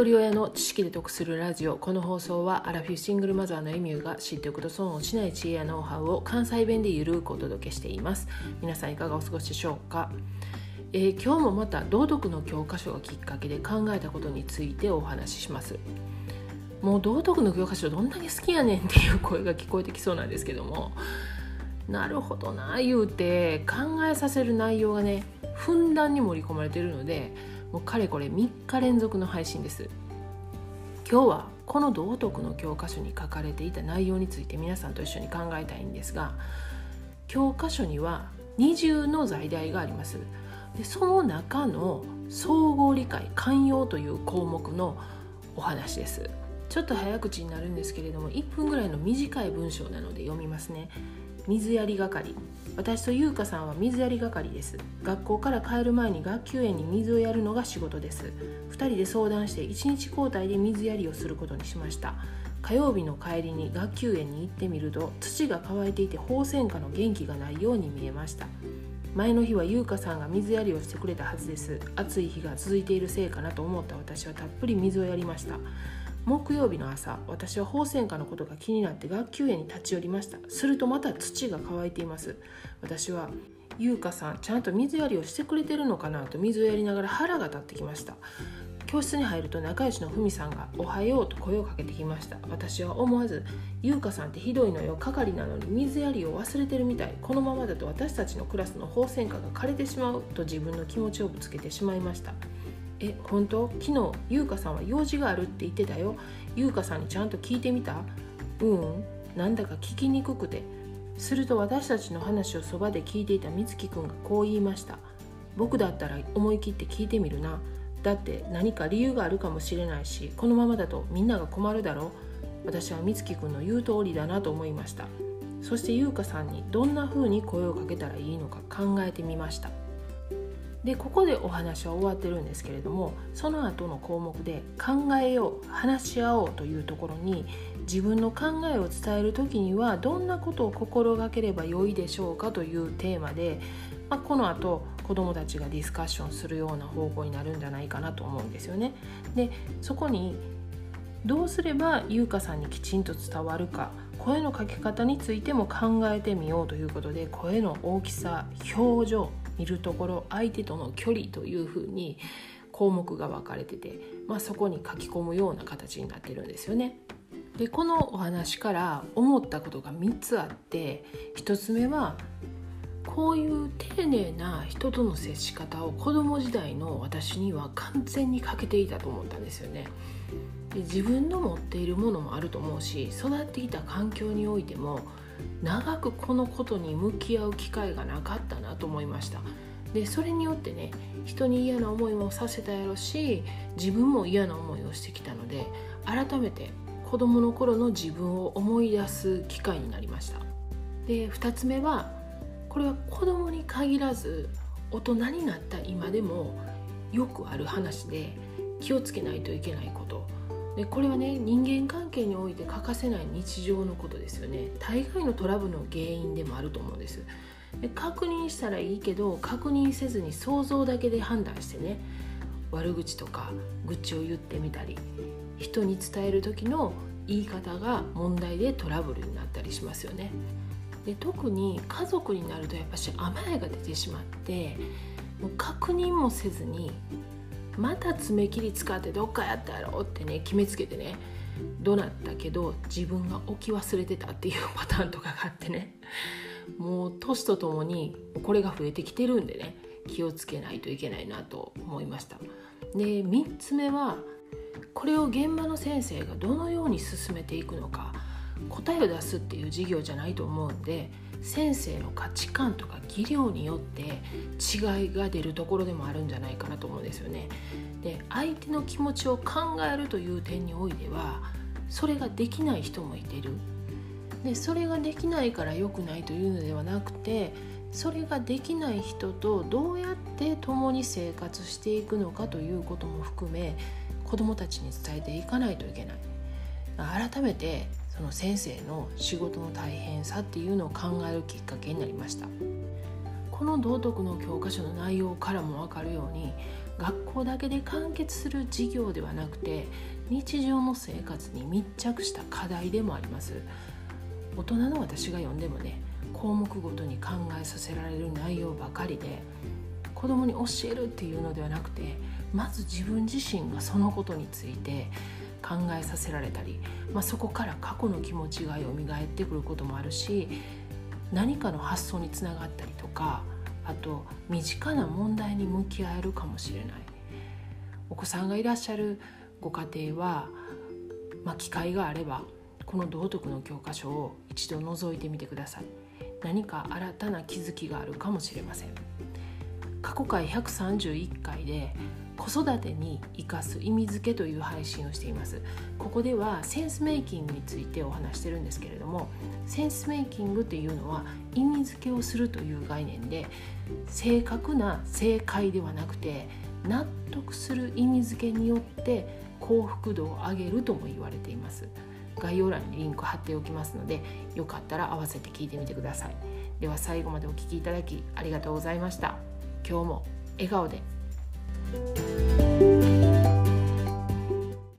一人親の知識で得するラジオこの放送はアラフィフシングルマザーのエミューが知っておくと損をしない知恵やノウハウを関西弁でゆるくお届けしています。皆さんいかがお過ごしでしょうか、えー、今日もまた道徳の教科書がきっかけで考えたことについてお話しします。もう道徳の教科書どんだけ好きやねんっていう声が聞こえてきそうなんですけども。なるほどな言うて考えさせる内容がねふんだんに盛り込まれているのでもうかれこれ3日連続の配信です。今日はこの道徳の教科書に書かれていた内容について皆さんと一緒に考えたいんですが教科書には二重の在題があります。でその中の総合理解寛容という項目のお話です。ちょっと早口になるんですけれども1分ぐらいの短い文章なので読みますね。水やり係。私と優香さんは水やり係です。学校から帰る前に学級園に水をやるのが仕事です。2人で相談して1日交代で水やりをすることにしました。火曜日の帰りに学級園に行ってみると土が乾いていて放線下の元気がないように見えました。前の日は優香さんが水やりをしてくれたはずです。暑い日が続いているせいかなと思った私はたっぷり水をやりました。木曜日の朝私は放線下のことが気になって学級園に立ち寄りました。するとまた土が乾いています。私は優香さんちゃんと水やりをしてくれてるのかな？と水をやりながら腹が立ってきました。教室に入ると仲良しのふみさんが「おはよう」と声をかけてきました。私は思わず「優香さんってひどいのよ係なのに水やりを忘れてるみたい。このままだと私たちのクラスの放線下が枯れてしまう」と自分の気持ちをぶつけてしまいました。え本当？昨日優香さんは用事があるって言ってたよ。優香さんにちゃんと聞いてみた？うん。なんだか聞きにくくて。すると私たちの話をそばで聞いていた美月くんがこう言いました。僕だったら思い切って聞いてみるな。だって何か理由があるかもしれないしこのままだとみんなが困るだろう。私は美月くんの言う通りだなと思いました。そして優香さんにどんな風に声をかけたらいいのか考えてみました。でここでお話は終わってるんですけれどもその後の項目で「考えよう話し合おう」というところに自分の考えを伝える時にはどんなことを心がければよいでしょうかというテーマで、まあ、この後子どもたちがディスカッションするような方向になるんじゃないかなと思うんですよね。でそこにどうすれば優香さんにきちんと伝わるか声のかけ方についても考えてみようということで声の大きさ表情見るところ相手との距離というふうに項目が分かれてて、まあ、そこに書き込むような形になってるんですよね。でこのお話から思ったことが3つあって1つ目はこういう丁寧な人との接し方を子供時代の私には完全に欠けていたと思ったんですよね。で自分の持っているものもあると思うし育ってきた環境においても長くこのことに向き合う機会がなかったなと思いました。でそれによってね人に嫌な思いもさせたやろし自分も嫌な思いをしてきたので改めて子どもの頃の自分を思い出す機会になりました。で2つ目はこれは子供に限らず大人になった今でもよくある話で気をつけないといけないこと。でこれはね人間関係において欠かせない日常のことですよね。大概のトラブルの原因でもあると思うんです。で確認したらいいけど確認せずに想像だけで判断してね悪口とか愚痴を言ってみたり人に伝える時の言い方が問題でトラブルになったりしますよね。で特に家族になるとやっぱし甘えが出てしまってもう確認もせずにまた爪切り使ってどっかやったやろってね決めつけてね怒鳴ったけど自分が置き忘れてたっていうパターンとかがあってね。もう年とともにこれが増えてきてるんでね気をつけないといけないなと思いました。で3つ目はこれを現場の先生がどのように進めていくのか。答えを出すっていう授業じゃないと思うんで先生の価値観とか技量によって違いが出るところでもあるんじゃないかなと思うんですよね。で相手の気持ちを考えるという点においてはそれができない人もいてる。でそれができないから良くないというのではなくてそれができない人とどうやって共に生活していくのかということも含め子どもたちに伝えていかないといけない。改めてその先生の仕事の大変さっていうのを考えるきっかけになりました。この道徳の教科書の内容からも分かるように学校だけで完結する授業ではなくて日常の生活に密着した課題でもあります。大人の私が読んでもね項目ごとに考えさせられる内容ばかりで子供に教えるっていうのではなくてまず自分自身がそのことについて考えさせられたり、まあ、そこから過去の気持ちが蘇ってくることもあるし何かの発想につながったりとかあと身近な問題に向き合えるかもしれない。お子さんがいらっしゃるご家庭は、まあ、機会があればこの道徳の教科書を一度覗いてみてください。何か新たな気づきがあるかもしれません。過去回131回で子育てに生かす意味付けという配信をしています。ここではセンスメイキングについてお話してるんですけれどもセンスメイキングっていうのは意味付けをするという概念で正確な正解ではなくて納得する意味付けによって幸福度を上げるとも言われています。概要欄にリンク貼っておきますのでよかったら合わせて聞いてみてください。では最後までお聴きいただきありがとうございました。今日も笑顔で。